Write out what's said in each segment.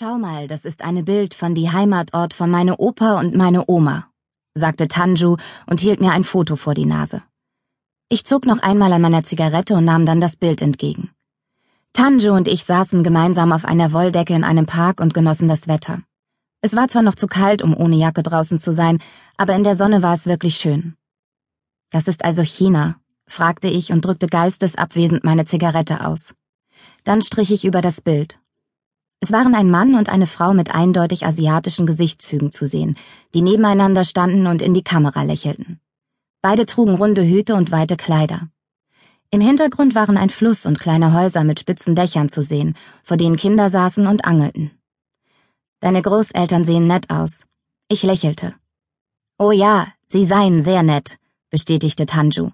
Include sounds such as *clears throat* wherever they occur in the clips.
Schau mal, das ist eine Bild von die Heimatort von meine Opa und meine Oma, sagte Tanju und hielt mir ein Foto vor die Nase. Ich zog noch einmal an meiner Zigarette und nahm dann das Bild entgegen. Tanju und ich saßen gemeinsam auf einer Wolldecke in einem Park und genossen das Wetter. Es war zwar noch zu kalt, um ohne Jacke draußen zu sein, aber in der Sonne war es wirklich schön. Das ist also China, fragte ich und drückte geistesabwesend meine Zigarette aus. Dann strich ich über das Bild. Es waren ein Mann und eine Frau mit eindeutig asiatischen Gesichtszügen zu sehen, die nebeneinander standen und in die Kamera lächelten. Beide trugen runde Hüte und weite Kleider. Im Hintergrund waren ein Fluss und kleine Häuser mit spitzen Dächern zu sehen, vor denen Kinder saßen und angelten. Deine Großeltern sehen nett aus. Ich lächelte. Oh ja, sie seien sehr nett, bestätigte Tanju.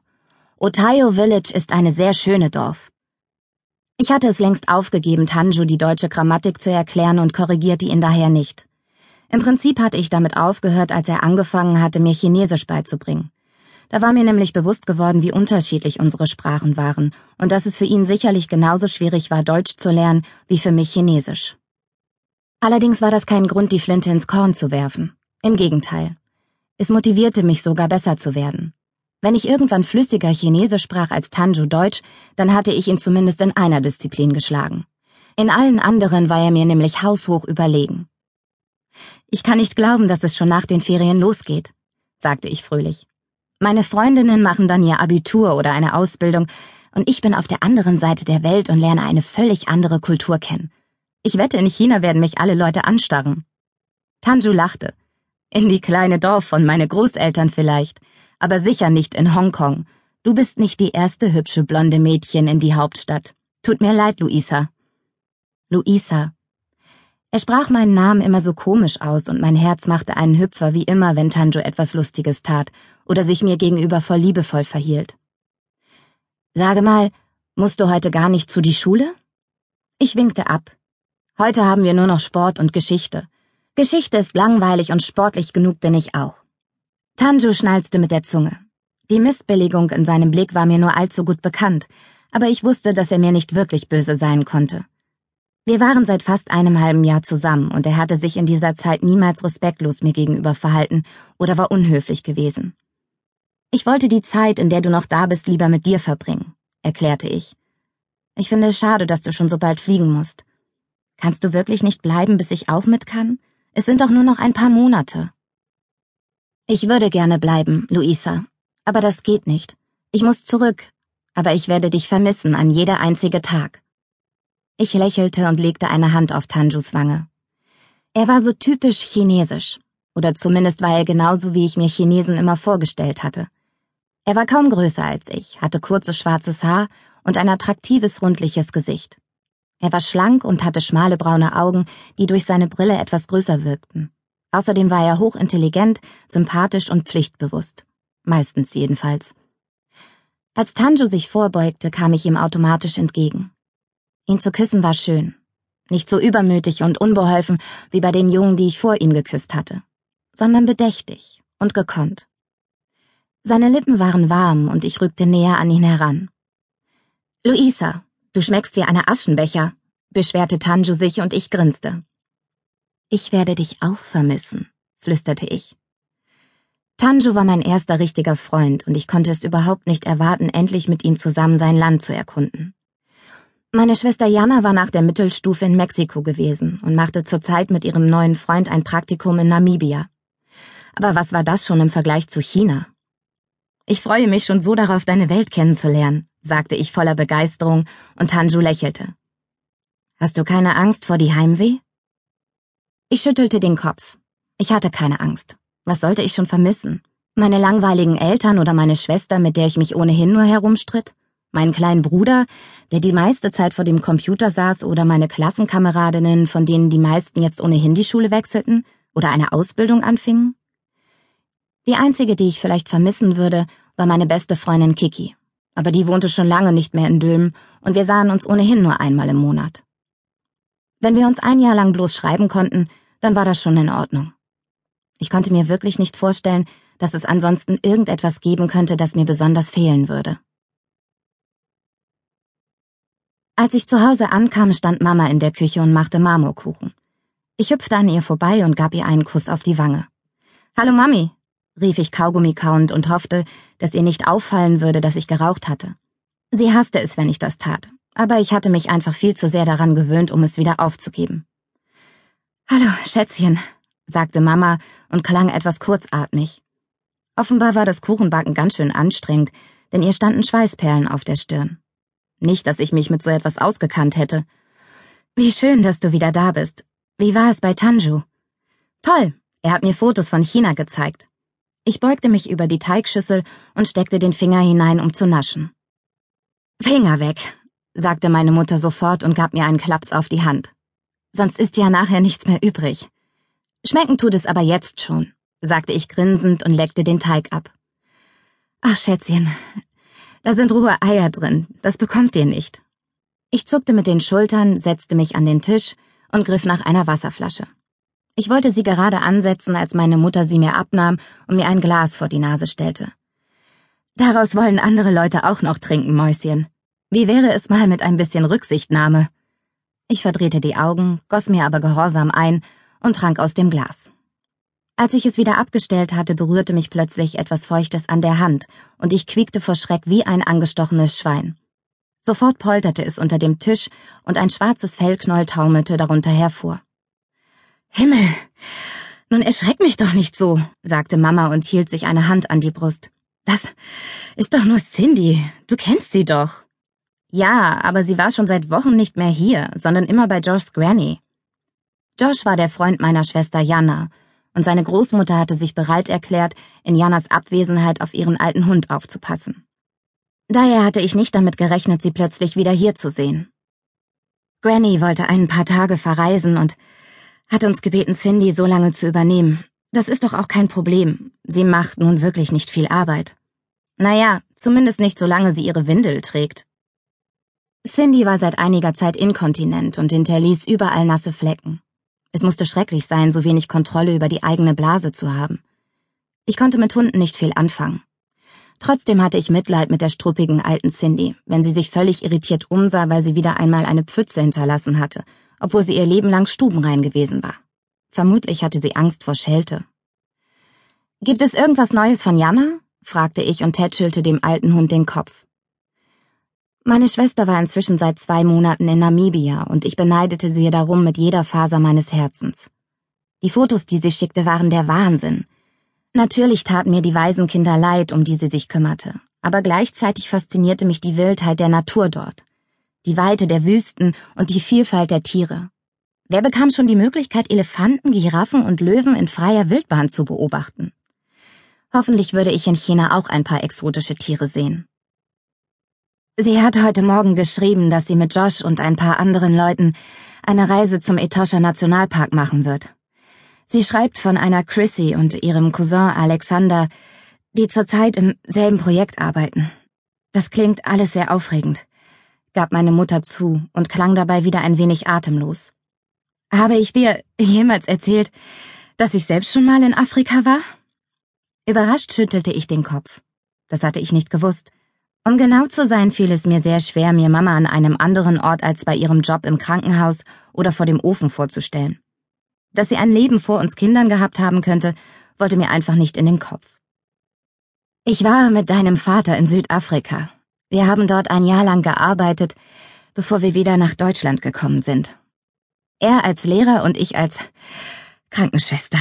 Otayo Village ist eine sehr schöne Dorf. Ich hatte es längst aufgegeben, Tanju die deutsche Grammatik zu erklären und korrigierte ihn daher nicht. Im Prinzip hatte ich damit aufgehört, als er angefangen hatte, mir Chinesisch beizubringen. Da war mir nämlich bewusst geworden, wie unterschiedlich unsere Sprachen waren und dass es für ihn sicherlich genauso schwierig war, Deutsch zu lernen, wie für mich Chinesisch. Allerdings war das kein Grund, die Flinte ins Korn zu werfen. Im Gegenteil. Es motivierte mich sogar besser zu werden. Wenn ich irgendwann flüssiger Chinesisch sprach als Tanju Deutsch, dann hatte ich ihn zumindest in einer Disziplin geschlagen. In allen anderen war er mir nämlich haushoch überlegen. Ich kann nicht glauben, dass es schon nach den Ferien losgeht, sagte ich fröhlich. Meine Freundinnen machen dann ihr Abitur oder eine Ausbildung, und ich bin auf der anderen Seite der Welt und lerne eine völlig andere Kultur kennen. Ich wette, in China werden mich alle Leute anstarren. Tanju lachte. In die kleine Dorf von meine Großeltern vielleicht, aber sicher nicht in Hongkong. Du bist nicht die erste hübsche blonde Mädchen in die Hauptstadt. Tut mir leid, Luisa. Luisa. Er sprach meinen Namen immer so komisch aus und mein Herz machte einen Hüpfer wie immer, wenn Tanjo etwas Lustiges tat oder sich mir gegenüber voll liebevoll verhielt. Sage mal, musst du heute gar nicht zu die Schule? Ich winkte ab. Heute haben wir nur noch Sport und Geschichte. Geschichte ist langweilig und sportlich genug bin ich auch. Tanju schnalzte mit der Zunge. Die Missbilligung in seinem Blick war mir nur allzu gut bekannt, aber ich wusste, dass er mir nicht wirklich böse sein konnte. Wir waren seit fast einem halben Jahr zusammen und er hatte sich in dieser Zeit niemals respektlos mir gegenüber verhalten oder war unhöflich gewesen. Ich wollte die Zeit, in der du noch da bist, lieber mit dir verbringen, erklärte ich. Ich finde es schade, dass du schon so bald fliegen musst. Kannst du wirklich nicht bleiben, bis ich auch mit kann? Es sind doch nur noch ein paar Monate. Ich würde gerne bleiben, Luisa, aber das geht nicht. Ich muss zurück, aber ich werde dich vermissen an jeder einzige Tag. Ich lächelte und legte eine Hand auf Tanjus Wange. Er war so typisch chinesisch, oder zumindest war er genauso, wie ich mir Chinesen immer vorgestellt hatte. Er war kaum größer als ich, hatte kurzes schwarzes Haar und ein attraktives, rundliches Gesicht. Er war schlank und hatte schmale braune Augen, die durch seine Brille etwas größer wirkten. Außerdem war er hochintelligent, sympathisch und pflichtbewusst. Meistens jedenfalls. Als Tanjo sich vorbeugte, kam ich ihm automatisch entgegen. Ihn zu küssen war schön. Nicht so übermütig und unbeholfen wie bei den Jungen, die ich vor ihm geküsst hatte, sondern bedächtig und gekonnt. Seine Lippen waren warm und ich rückte näher an ihn heran. Luisa, du schmeckst wie eine Aschenbecher, beschwerte Tanju sich und ich grinste. Ich werde dich auch vermissen, flüsterte ich. Tanju war mein erster richtiger Freund und ich konnte es überhaupt nicht erwarten, endlich mit ihm zusammen sein Land zu erkunden. Meine Schwester Jana war nach der Mittelstufe in Mexiko gewesen und machte zurzeit mit ihrem neuen Freund ein Praktikum in Namibia. Aber was war das schon im Vergleich zu China? Ich freue mich schon so darauf, deine Welt kennenzulernen, sagte ich voller Begeisterung, und Tanju lächelte. Hast du keine Angst vor die Heimweh? Ich schüttelte den Kopf. Ich hatte keine Angst. Was sollte ich schon vermissen? Meine langweiligen Eltern oder meine Schwester, mit der ich mich ohnehin nur herumstritt? Meinen kleinen Bruder, der die meiste Zeit vor dem Computer saß, oder meine Klassenkameradinnen, von denen die meisten jetzt ohnehin die Schule wechselten oder eine Ausbildung anfingen? Die einzige, die ich vielleicht vermissen würde, war meine beste Freundin Kiki. Aber die wohnte schon lange nicht mehr in Dülmen und wir sahen uns ohnehin nur einmal im Monat. Wenn wir uns ein Jahr lang bloß schreiben konnten, dann war das schon in Ordnung. Ich konnte mir wirklich nicht vorstellen, dass es ansonsten irgendetwas geben könnte, das mir besonders fehlen würde. Als ich zu Hause ankam, stand Mama in der Küche und machte Marmorkuchen. Ich hüpfte an ihr vorbei und gab ihr einen Kuss auf die Wange. Hallo Mami, rief ich Kaugummi kauend und hoffte, dass ihr nicht auffallen würde, dass ich geraucht hatte. Sie hasste es, wenn ich das tat, aber ich hatte mich einfach viel zu sehr daran gewöhnt, um es wieder aufzugeben. Hallo, Schätzchen, sagte Mama und klang etwas kurzatmig. Offenbar war das Kuchenbacken ganz schön anstrengend, denn ihr standen Schweißperlen auf der Stirn. Nicht, dass ich mich mit so etwas ausgekannt hätte. Wie schön, dass du wieder da bist. Wie war es bei Tanju? Toll, er hat mir Fotos von China gezeigt. Ich beugte mich über die Teigschüssel und steckte den Finger hinein, um zu naschen. Finger weg, sagte meine Mutter sofort und gab mir einen Klaps auf die Hand. Sonst ist ja nachher nichts mehr übrig. Schmecken tut es aber jetzt schon, sagte ich grinsend und leckte den Teig ab. Ach, Schätzchen, da sind rohe Eier drin, das bekommt ihr nicht. Ich zuckte mit den Schultern, setzte mich an den Tisch und griff nach einer Wasserflasche. Ich wollte sie gerade ansetzen, als meine Mutter sie mir abnahm und mir ein Glas vor die Nase stellte. Daraus wollen andere Leute auch noch trinken, Mäuschen. Wie wäre es mal mit ein bisschen Rücksichtnahme? Ich verdrehte die Augen, goss mir aber gehorsam ein und trank aus dem Glas. Als ich es wieder abgestellt hatte, berührte mich plötzlich etwas Feuchtes an der Hand, und ich quiekte vor Schreck wie ein angestochenes Schwein. Sofort polterte es unter dem Tisch, und ein schwarzes Fellknäuel taumelte darunter hervor. Himmel. Nun erschreck mich doch nicht so, sagte Mama und hielt sich eine Hand an die Brust. Das ist doch nur Cindy. Du kennst sie doch. Ja, aber sie war schon seit Wochen nicht mehr hier, sondern immer bei Joshs Granny. Josh war der Freund meiner Schwester Jana, und seine Großmutter hatte sich bereit erklärt, in Janas Abwesenheit auf ihren alten Hund aufzupassen. Daher hatte ich nicht damit gerechnet, sie plötzlich wieder hier zu sehen. Granny wollte ein paar Tage verreisen und hat uns gebeten, Cindy so lange zu übernehmen. Das ist doch auch kein Problem. Sie macht nun wirklich nicht viel Arbeit. Naja, zumindest nicht solange sie ihre Windel trägt. Cindy war seit einiger Zeit inkontinent und hinterließ überall nasse Flecken. Es musste schrecklich sein, so wenig Kontrolle über die eigene Blase zu haben. Ich konnte mit Hunden nicht viel anfangen. Trotzdem hatte ich Mitleid mit der struppigen alten Cindy, wenn sie sich völlig irritiert umsah, weil sie wieder einmal eine Pfütze hinterlassen hatte obwohl sie ihr Leben lang stubenrein gewesen war. Vermutlich hatte sie Angst vor Schelte. Gibt es irgendwas Neues von Jana? fragte ich und tätschelte dem alten Hund den Kopf. Meine Schwester war inzwischen seit zwei Monaten in Namibia und ich beneidete sie darum mit jeder Faser meines Herzens. Die Fotos, die sie schickte, waren der Wahnsinn. Natürlich taten mir die Waisenkinder leid, um die sie sich kümmerte, aber gleichzeitig faszinierte mich die Wildheit der Natur dort die Weite der Wüsten und die Vielfalt der Tiere. Wer bekam schon die Möglichkeit, Elefanten, Giraffen und Löwen in freier Wildbahn zu beobachten? Hoffentlich würde ich in China auch ein paar exotische Tiere sehen. Sie hat heute Morgen geschrieben, dass sie mit Josh und ein paar anderen Leuten eine Reise zum Etosha Nationalpark machen wird. Sie schreibt von einer Chrissy und ihrem Cousin Alexander, die zurzeit im selben Projekt arbeiten. Das klingt alles sehr aufregend gab meine Mutter zu und klang dabei wieder ein wenig atemlos. Habe ich dir jemals erzählt, dass ich selbst schon mal in Afrika war? Überrascht schüttelte ich den Kopf. Das hatte ich nicht gewusst. Um genau zu sein, fiel es mir sehr schwer, mir Mama an einem anderen Ort als bei ihrem Job im Krankenhaus oder vor dem Ofen vorzustellen. Dass sie ein Leben vor uns Kindern gehabt haben könnte, wollte mir einfach nicht in den Kopf. Ich war mit deinem Vater in Südafrika, wir haben dort ein Jahr lang gearbeitet, bevor wir wieder nach Deutschland gekommen sind. Er als Lehrer und ich als Krankenschwester.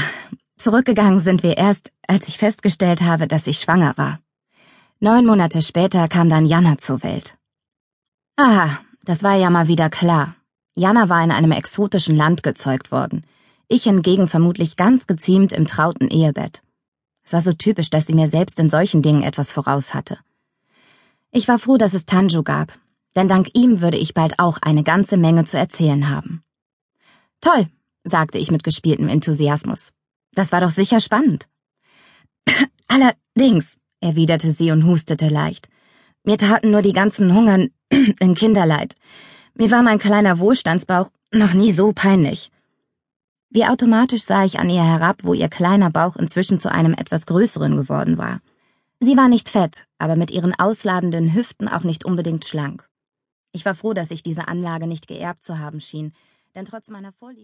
Zurückgegangen sind wir erst, als ich festgestellt habe, dass ich schwanger war. Neun Monate später kam dann Jana zur Welt. Aha, das war ja mal wieder klar. Jana war in einem exotischen Land gezeugt worden. Ich hingegen vermutlich ganz geziemt im trauten Ehebett. Es war so typisch, dass sie mir selbst in solchen Dingen etwas voraus hatte. Ich war froh, dass es Tanju gab, denn dank ihm würde ich bald auch eine ganze Menge zu erzählen haben. Toll, sagte ich mit gespieltem Enthusiasmus. Das war doch sicher spannend. *clears throat* Allerdings, erwiderte sie und hustete leicht. Mir taten nur die ganzen Hungern *clears throat* in Kinderleid. Mir war mein kleiner Wohlstandsbauch noch nie so peinlich. Wie automatisch sah ich an ihr herab, wo ihr kleiner Bauch inzwischen zu einem etwas größeren geworden war. Sie war nicht fett, aber mit ihren ausladenden Hüften auch nicht unbedingt schlank. Ich war froh, dass ich diese Anlage nicht geerbt zu haben schien, denn trotz meiner Vorliebe